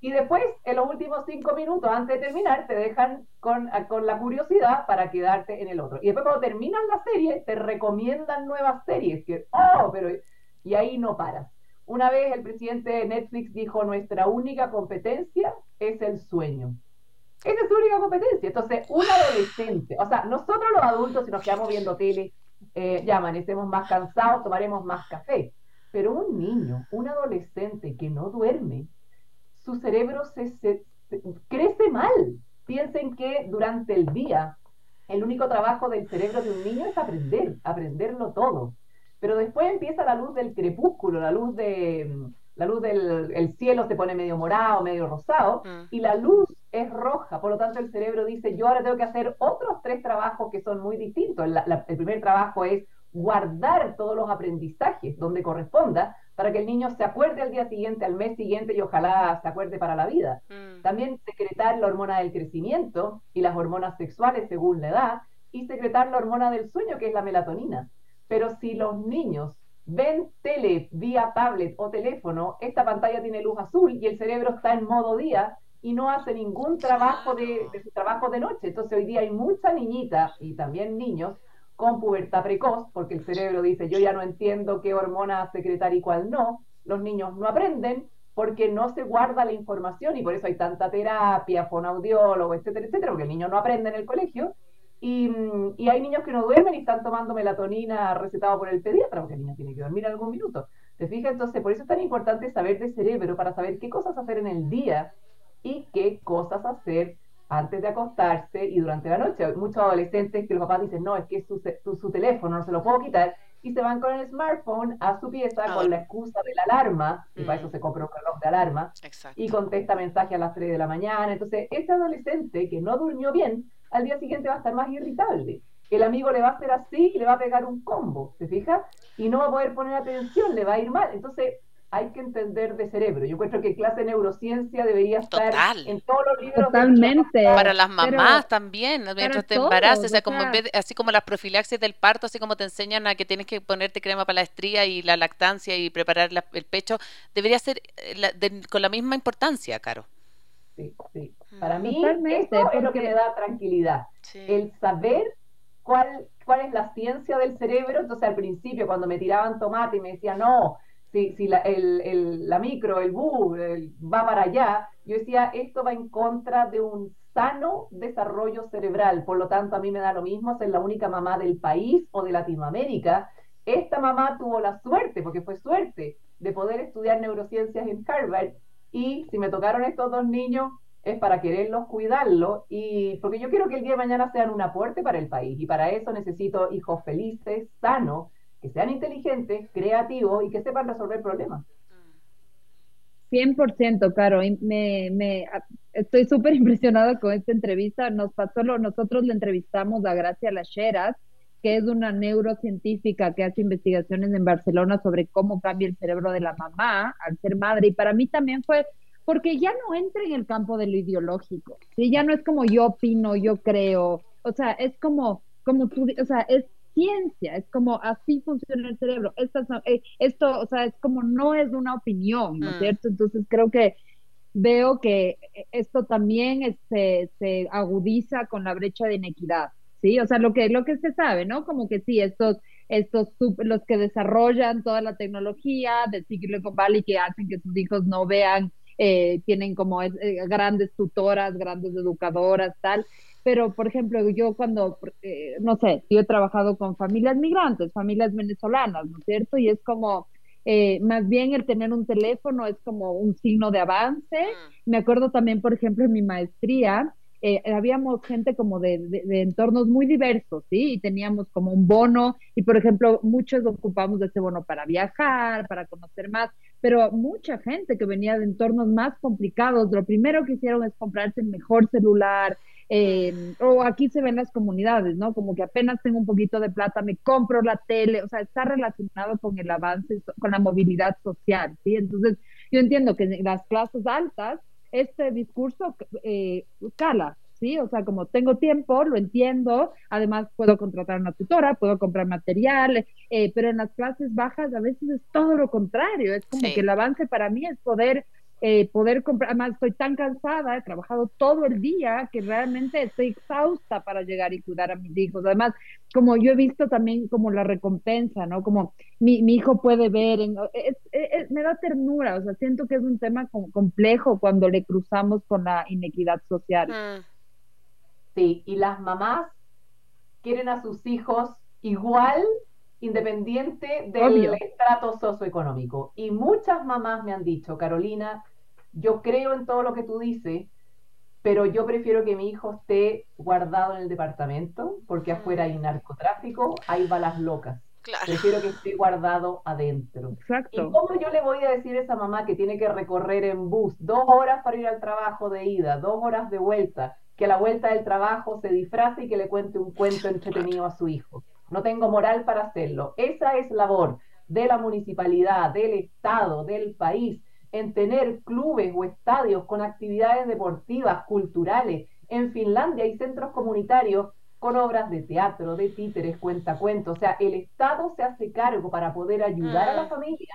Y después, en los últimos cinco minutos, antes de terminar, te dejan con, con, la curiosidad para quedarte en el otro. Y después, cuando terminan la serie, te recomiendan nuevas series. Que, oh, pero. Y ahí no paras. Una vez el presidente de Netflix dijo: Nuestra única competencia es el sueño. Esa es su única competencia. Entonces, un adolescente, o sea, nosotros los adultos, si nos quedamos viendo tele, eh, ya amanecemos más cansados, tomaremos más café. Pero un niño, un adolescente que no duerme, su cerebro se, crece mal. Piensen que durante el día el único trabajo del cerebro de un niño es aprender, aprenderlo todo. Pero después empieza la luz del crepúsculo, la luz de la luz del cielo se pone medio morado, medio rosado, mm. y la luz es roja. Por lo tanto, el cerebro dice, yo ahora tengo que hacer otros tres trabajos que son muy distintos. el primer trabajo es guardar todos los aprendizajes donde corresponda para que el niño se acuerde al día siguiente, al mes siguiente y ojalá se acuerde para la vida. Mm. También secretar la hormona del crecimiento y las hormonas sexuales según la edad y secretar la hormona del sueño que es la melatonina. Pero si los niños ven tele vía tablet o teléfono, esta pantalla tiene luz azul y el cerebro está en modo día y no hace ningún trabajo de, de su trabajo de noche. Entonces hoy día hay mucha niñita y también niños con pubertad precoz, porque el cerebro dice, yo ya no entiendo qué hormona secretar y cuál no, los niños no aprenden porque no se guarda la información y por eso hay tanta terapia, fonaudiólogo, etcétera, etcétera, porque el niño no aprende en el colegio. Y, mm, y, hay niños que no duermen y están tomando melatonina recetado por el pediatra, porque el niño tiene que dormir algún minuto. ¿Te fijas? Entonces, por eso es tan importante saber de cerebro, para saber qué cosas hacer en el día y qué cosas hacer antes de acostarse y durante la noche. Hay muchos adolescentes que los papás dicen, no, es que es su, su, teléfono, no se lo puedo quitar, y se van con el smartphone a su pieza ah. con la excusa de la alarma, y para eso mm. se compra un reloj de alarma, y contesta mensaje a las 3 de la mañana. Entonces, ese adolescente que no durmió bien, al día siguiente va a estar más irritable. El amigo le va a hacer así y le va a pegar un combo, ¿se fija? Y no va a poder poner atención, le va a ir mal. Entonces, hay que entender de cerebro. Yo encuentro que clase de neurociencia debería estar en todos los libros. Totalmente. Para las mamás también, mientras te embarazas, o sea, como así como las profilaxis del parto, así como te enseñan a que tienes que ponerte crema para la estría y la lactancia y preparar el pecho, debería ser eh, con la misma importancia, Caro. Sí, sí. Para mí, eso es lo que me da tranquilidad. El saber cuál, cuál es la ciencia del cerebro. Entonces, al principio, cuando me tiraban tomate y me decían, no, si, la, el, la, micro, el bus va para allá, yo decía, esto va en contra de un sano desarrollo cerebral, por lo tanto a mí me da lo mismo ser la única mamá del país o de Latinoamérica. Esta mamá tuvo la suerte, porque fue suerte, de poder estudiar neurociencias en Harvard y si me tocaron estos dos niños es para quererlos, cuidarlos y porque yo quiero que el día de mañana sean un aporte para el país y para eso necesito hijos felices, sanos, que sean inteligentes, creativos y que sepan resolver problemas. 100%, Caro. Me, me, estoy súper [laughs] impresionada con esta entrevista. Nos pasó, nosotros le entrevistamos a Gracia Lacheras, que es una neurocientífica que hace investigaciones en Barcelona sobre cómo cambia el cerebro de la mamá al ser madre. Y para mí también fue porque ya no entra en el campo de lo ideológico. ¿sí? Ya no es como yo opino, yo creo. O sea, es como, como tú, o sea, es ciencia, es como así funciona el cerebro. Esto, eh, esto o sea, es como no es una opinión, ¿no es mm. cierto? Entonces creo que veo que esto también se, se agudiza con la brecha de inequidad, ¿sí? O sea, lo que, lo que se sabe, ¿no? Como que sí, estos, estos, los que desarrollan toda la tecnología de Silicon Valley que hacen que sus hijos no vean, eh, tienen como eh, grandes tutoras, grandes educadoras, tal, pero por ejemplo, yo cuando, eh, no sé, yo he trabajado con familias migrantes, familias venezolanas, ¿no es cierto? Y es como, eh, más bien el tener un teléfono es como un signo de avance. Me acuerdo también, por ejemplo, en mi maestría, eh, habíamos gente como de, de, entornos muy diversos, ¿sí? Y teníamos como un bono y, por ejemplo, muchos ocupamos de ese bono para viajar, para conocer más, pero mucha gente que venía de entornos más complicados, lo primero que hicieron es comprarse el mejor celular, eh, o aquí se ven las comunidades, ¿no? Como que apenas tengo un poquito de plata, me compro la tele, o sea, está relacionado con el avance, con la movilidad social, ¿sí? Entonces, yo entiendo que las clases altas, este discurso eh, cala, ¿sí? O sea, como tengo tiempo, lo entiendo, además puedo contratar una tutora, puedo comprar material, eh, pero en las clases bajas a veces es todo lo contrario, es como que el avance para mí es poder eh, poder comprar, además estoy tan cansada, he trabajado todo el día que realmente estoy exhausta para llegar y cuidar a mis hijos. Además, como yo he visto también como la recompensa, ¿no? Como mi, mi hijo puede ver, me da ternura, o sea, siento que es un tema complejo cuando le cruzamos con la inequidad social. Mm. Sí, y las mamás quieren a sus hijos igual independiente del estrato socioeconómico. Y muchas mamás me han dicho, Carolina, yo creo en todo lo que tú dices, pero yo prefiero que mi hijo esté guardado en el departamento, porque afuera hay narcotráfico, hay balas locas. Prefiero que esté guardado adentro. Exacto. ¿Y cómo yo le voy a decir a esa mamá que tiene que recorrer en bus dos horas para ir al trabajo de ida, dos horas de vuelta, que a la vuelta del trabajo se disfrace y que le cuente un cuento entretenido a su hijo? No tengo moral para hacerlo. Esa es labor de la municipalidad, del Estado, del país, en tener clubes o estadios con actividades deportivas, culturales. En Finlandia hay centros comunitarios con obras de teatro, de títeres, cuentacuentos. O sea, el Estado se hace cargo para poder ayudar a la mm. familia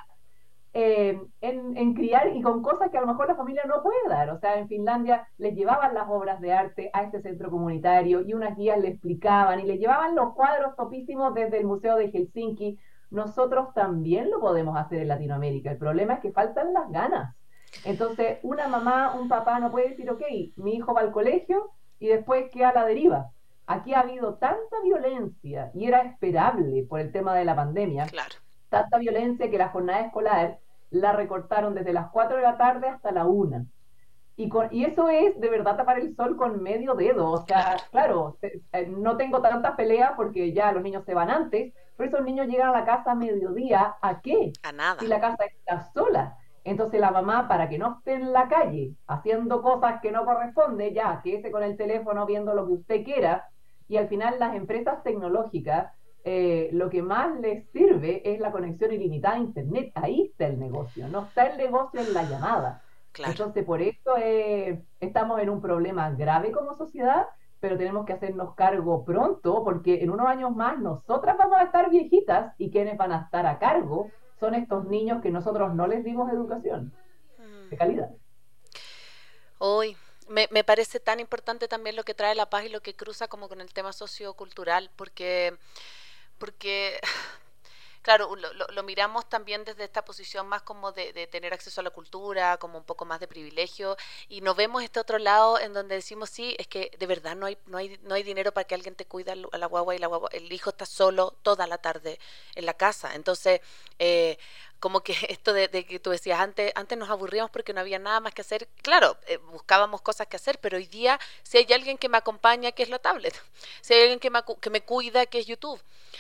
eh, en, criar y con cosas que a lo mejor la familia no puede dar. O sea, en Finlandia les llevaban las obras de arte a este centro comunitario y unas guías le explicaban y le llevaban los cuadros topísimos desde el Museo de Helsinki nosotros también lo podemos hacer en Latinoamérica. El problema es que faltan las ganas. Entonces, una mamá, un papá no puede decir, ok, mi hijo va al colegio y después queda a la deriva. Aquí ha habido tanta violencia y era esperable por el tema de la pandemia. Claro. Tanta violencia que la jornada escolar la recortaron desde las 4 de la tarde hasta la 1. Y, y eso es de verdad tapar el sol con medio dedo. O sea, claro, eh, no tengo tantas peleas porque ya los niños se van antes, pero esos niños llegan a la casa a mediodía, ¿a qué? A nada. Si la casa está sola. Entonces la mamá, para que no esté en la calle haciendo cosas que no corresponde, ya, quédese con el teléfono viendo lo que usted quiera. Y al final las empresas tecnológicas, eh, lo que más les sirve es la conexión ilimitada a Internet. Ahí está el negocio, no está el negocio en la llamada. Entonces por eso eh, estamos en un problema grave como sociedad pero tenemos que hacernos cargo pronto porque en unos años más nosotras vamos a estar viejitas y quienes van a estar a cargo son estos niños que nosotros no les dimos educación de calidad. Hoy me, me, parece tan importante también lo que trae la paz y lo que cruza como con el tema sociocultural, porque, porque [laughs] claro, lo, miramos también desde esta posición más como de, tener acceso a la cultura, como un poco más de privilegio, y no vemos este otro lado en donde decimos, sí, es que de verdad no hay, no hay, no hay dinero para que alguien te cuide a la guagua y la guagua, el hijo está solo toda la tarde en la casa. Entonces, eh, como que [laughs] esto de, que tú decías, antes, antes nos aburríamos porque no había nada más que hacer. Claro, eh, buscábamos cosas que hacer, pero hoy día si hay alguien que me acompaña, que es la tablet, [laughs] si hay alguien que me, que me cuida, que es YouTube.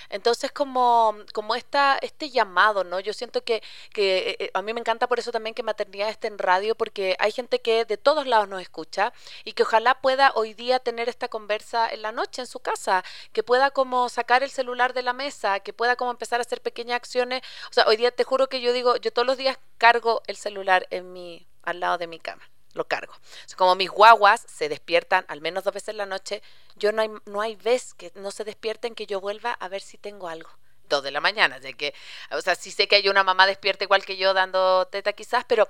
Entonces, como, como esta, este llamado, ¿no? Yo siento que, que eh, a mí me encanta por eso también que Maternidad esté en radio, porque hay gente que de todos lados nos escucha y que ojalá pueda hoy día tener esta conversa en la noche en su casa, que pueda como sacar el celular de la mesa, que pueda como empezar a hacer pequeñas acciones. O sea, hoy día te juro que yo digo, yo todos los días cargo el celular en mi, al lado de mi cama, lo cargo. como mis guaguas se despiertan al menos dos veces en la noche, yo no hay, no hay vez que no se despierten que yo vuelva a ver si tengo algo. Dos de la mañana, de que, o sea, sí sé que hay una mamá despierta igual que yo dando teta quizás, pero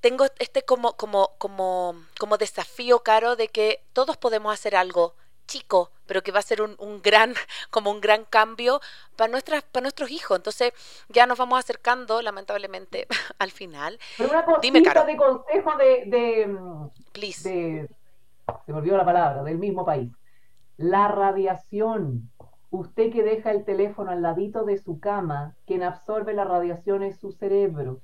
tengo este como, como, como, como desafío caro de que todos podemos hacer algo chico, pero que va a ser un, un, gran, [laughs] como un gran cambio para nuestras, para nuestros hijos. Entonces, ya nos vamos acercando, lamentablemente, [laughs] al final. Pero una cosita de consejo de, de, Please. de, se me olvidó la palabra, del mismo país. La radiación. Usted que deja el teléfono al ladito de su cama, quien absorbe la radiación es su cerebro.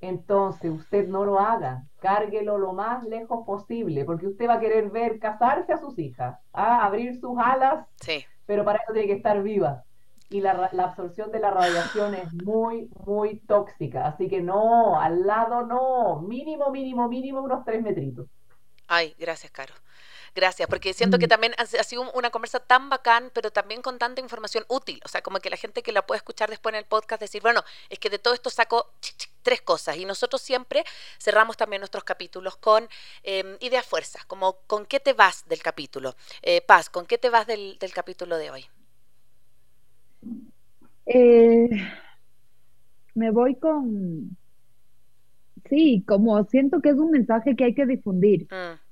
Entonces usted no lo haga, cárguelo lo más lejos posible, porque usted va a querer ver casarse a sus hijas, a abrir sus alas, sí. pero para eso tiene que estar viva. Y la, la, absorción de la radiación es muy, muy tóxica, así que no, al lado no, mínimo, mínimo, mínimo unos tres metritos. Ay, gracias, Caro. Gracias, porque siento que mm. también ha, sido una conversa tan bacán, pero también con tanta información útil. O sea, como que la gente que la puede escuchar después en el podcast decir, bueno, es que de todo esto saco tres cosas. Y nosotros siempre cerramos también nuestros capítulos con eh, ideas fuerzas, como con qué te vas del capítulo. Eh, Paz, ¿con qué te vas del, del capítulo de hoy? Eh, me voy con... Sí, como siento que es un mensaje que hay que difundir. Mm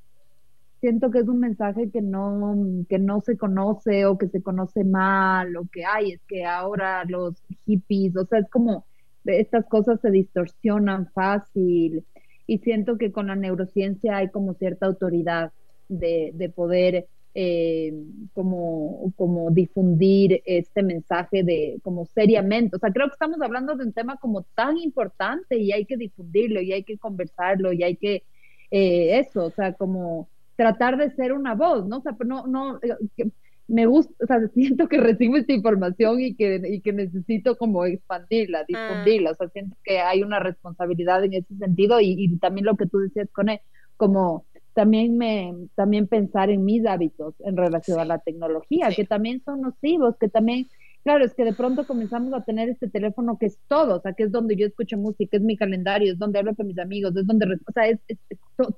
siento que es un mensaje que no, que no se conoce o que se conoce mal o que hay, es que ahora los hippies, o sea, es como estas cosas se distorsionan fácil y siento que con la neurociencia hay como cierta autoridad de, de poder eh, como, como difundir este mensaje de como seriamente. O sea, creo que estamos hablando de un tema como tan importante y hay que difundirlo y hay que conversarlo y hay que eh, eso, o sea, como tratar de ser una voz, ¿no? O sea, no, no, eh, me gusta, o sea, [laughs] siento que recibo esta información y que, y que necesito como expandirla, mm. difundirla, o sea, siento que hay una responsabilidad en ese sentido y, también lo que tú decías con él, como también me, también pensar en mis hábitos en relación a la tecnología, que también son nocivos, que también Claro, es que de pronto comenzamos a tener este teléfono que es todo, o sea, que es donde yo escucho música, es mi calendario, es donde hablo con mis amigos, es donde, o sea, es,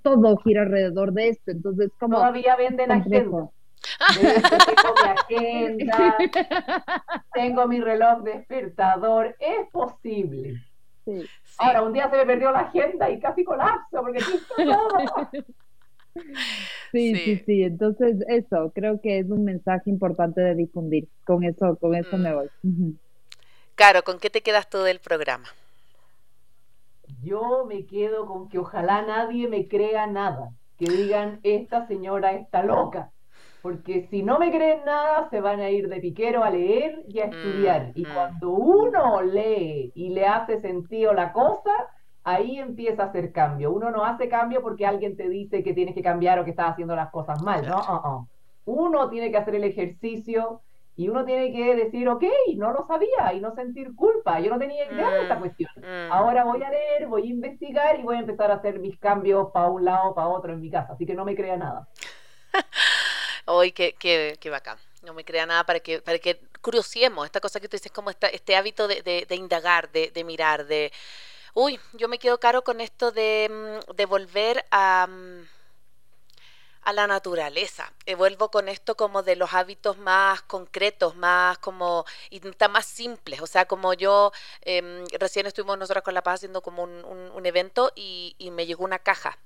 todo gira alrededor de esto, entonces como... Todavía venden agenda. Tengo mi [laughs] agenda, tengo mi reloj despertador, es posible. Sí. Ahora, un día se me perdió la agenda y casi colapso porque todo. Sí, sí, sí, Entonces, eso, creo que es un mensaje importante de difundir. Con eso, con eso me mm. voy. Caro, ¿con qué te quedas tú del programa? Yo me quedo con que ojalá nadie me crea nada. Que digan, esta señora está loca. Porque si no me creen nada, se van a ir de piquero a leer y a mm, estudiar. y mm. cuando uno lee y le hace sentido la cosa, ahí empieza a hacer cambio. Uno no hace cambio porque alguien te dice que tienes que cambiar o que estás haciendo las cosas mal, ¿no? Uh-uh. Uno tiene que hacer el ejercicio y uno tiene que decir, ok, no lo sabía y no sentir culpa. Yo no tenía idea de esta mm, cuestión. Ahora voy a leer, voy a investigar y voy a empezar a hacer mis cambios para un lado, para otro en mi casa. Así que no me crea nada. [laughs] Hoy, qué, qué, qué bacán no me crea nada para que, para que curiosiemos, esta cosa que tú dices, como esta, este hábito de, de, de indagar, de, de, mirar, de, Uy, yo me quedo caro con esto de, mm, volver a, mm, a la naturaleza. Eh, vuelvo con esto como de los hábitos más concretos, más como y más simples. O sea, como yo em, recién estuvimos nosotros con La Paz haciendo como un, un evento y, y, me llegó una caja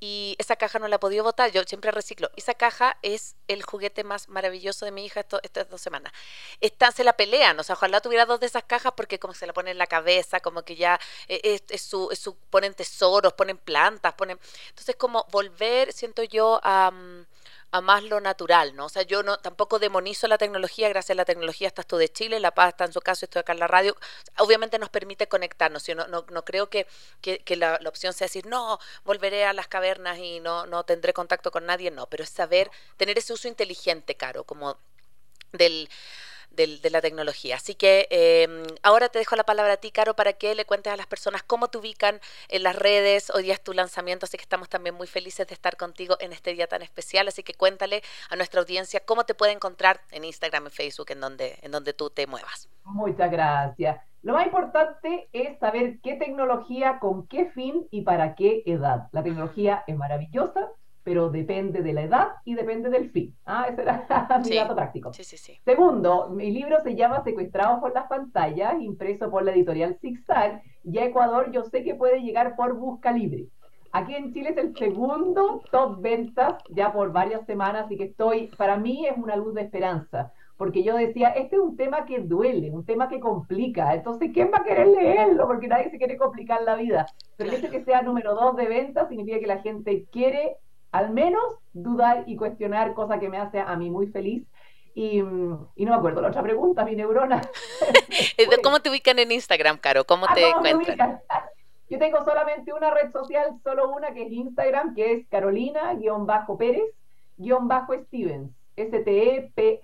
y esa caja no la he podido botar, yo siempre reciclo. Esa caja es el juguete más maravilloso de mi hija estas dos semanas. Esta, se la pelean, o sea, ojalá tuviera dos de esas cajas porque como se la ponen en la cabeza, como que ya eh, es, su, su, ponen tesoros, ponen plantas, ponen... Entonces como volver, siento yo, a... Mm, a más lo natural, ¿no? O sea, yo no tampoco demonizo la tecnología, gracias a la tecnología estás tú de Chile, La Paz está en su caso, estoy acá en la radio, obviamente nos permite conectarnos, yo no, no, no creo que, que, la, opción sea decir, no, volveré a las cavernas y no, no tendré contacto con nadie, no, pero es saber, tener ese uso inteligente, Caro, como del de la tecnología. Así que em, ahora te dejo la palabra a ti, Caro, para que le cuentes a las personas cómo te ubican en las redes. Hoy día es tu lanzamiento, así que estamos también muy felices de estar contigo en este día tan especial. Así que cuéntale a nuestra audiencia cómo te puede encontrar en Instagram, y Facebook, en donde, en donde tú te muevas. Muchas gracias. Lo más importante es saber qué tecnología, con qué fin y para qué edad. La tecnología es maravillosa, pero depende de la edad y depende del fin. Ah, ese era [laughs] mi dato práctico. Sí, sí, sí. Segundo, mi libro se llama Secuestrados por las pantallas, impreso por la editorial Zigzag, y a Ecuador yo sé que puede llegar por Busca Libre. Aquí en Chile es el segundo top ventas ya por varias semanas y que estoy, para mí es una luz de esperanza, porque yo decía, este es un tema que duele, un tema que complica, entonces ¿quién va a querer leerlo? Porque nadie se quiere complicar la vida. Pero el hecho que sea número dos de ventas significa que la gente quiere al menos dudar y cuestionar, cosa que me hace a mí muy feliz. Y, no me acuerdo la otra pregunta, mi neurona. [laughs] ¿Cómo te ubican en Instagram, Caro? ¿Cómo ah, te encuentran? [laughs] Yo tengo solamente una red social, solo una, que es Instagram, que es Carolina-Pérez-Stevens, S-T-E-P-H-E-N-S.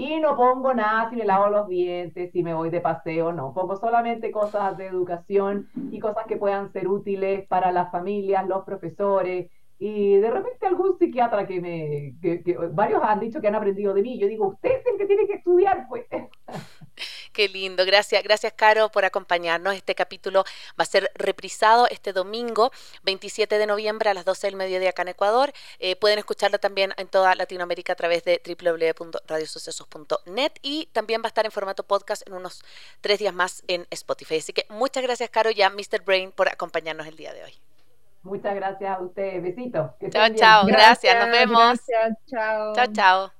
Y no pongo nada si me lavo los dientes, si me voy de paseo, no. Pongo solamente cosas de educación y cosas que puedan ser útiles para las familias, los profesores, y de repente algún psiquiatra que me, que, varios han dicho que han aprendido de mí, yo digo, usted es el que tiene que estudiar, pues. [laughs] Qué lindo, gracias, gracias Caro por acompañarnos. Este capítulo va a ser reprisado este domingo, 27 de noviembre a las 12 del mediodía acá en Ecuador. Eh, pueden escucharlo también en toda Latinoamérica a través de www.radiosucesos.net y también va a estar en formato podcast en unos tres días más en Spotify. Así que muchas gracias Caro y a Mr. Brain por acompañarnos el día de hoy. Muchas gracias a ustedes. Besitos. Chao, chao. Gracias, Nos vemos. Gracias. Chao. Chao, chao.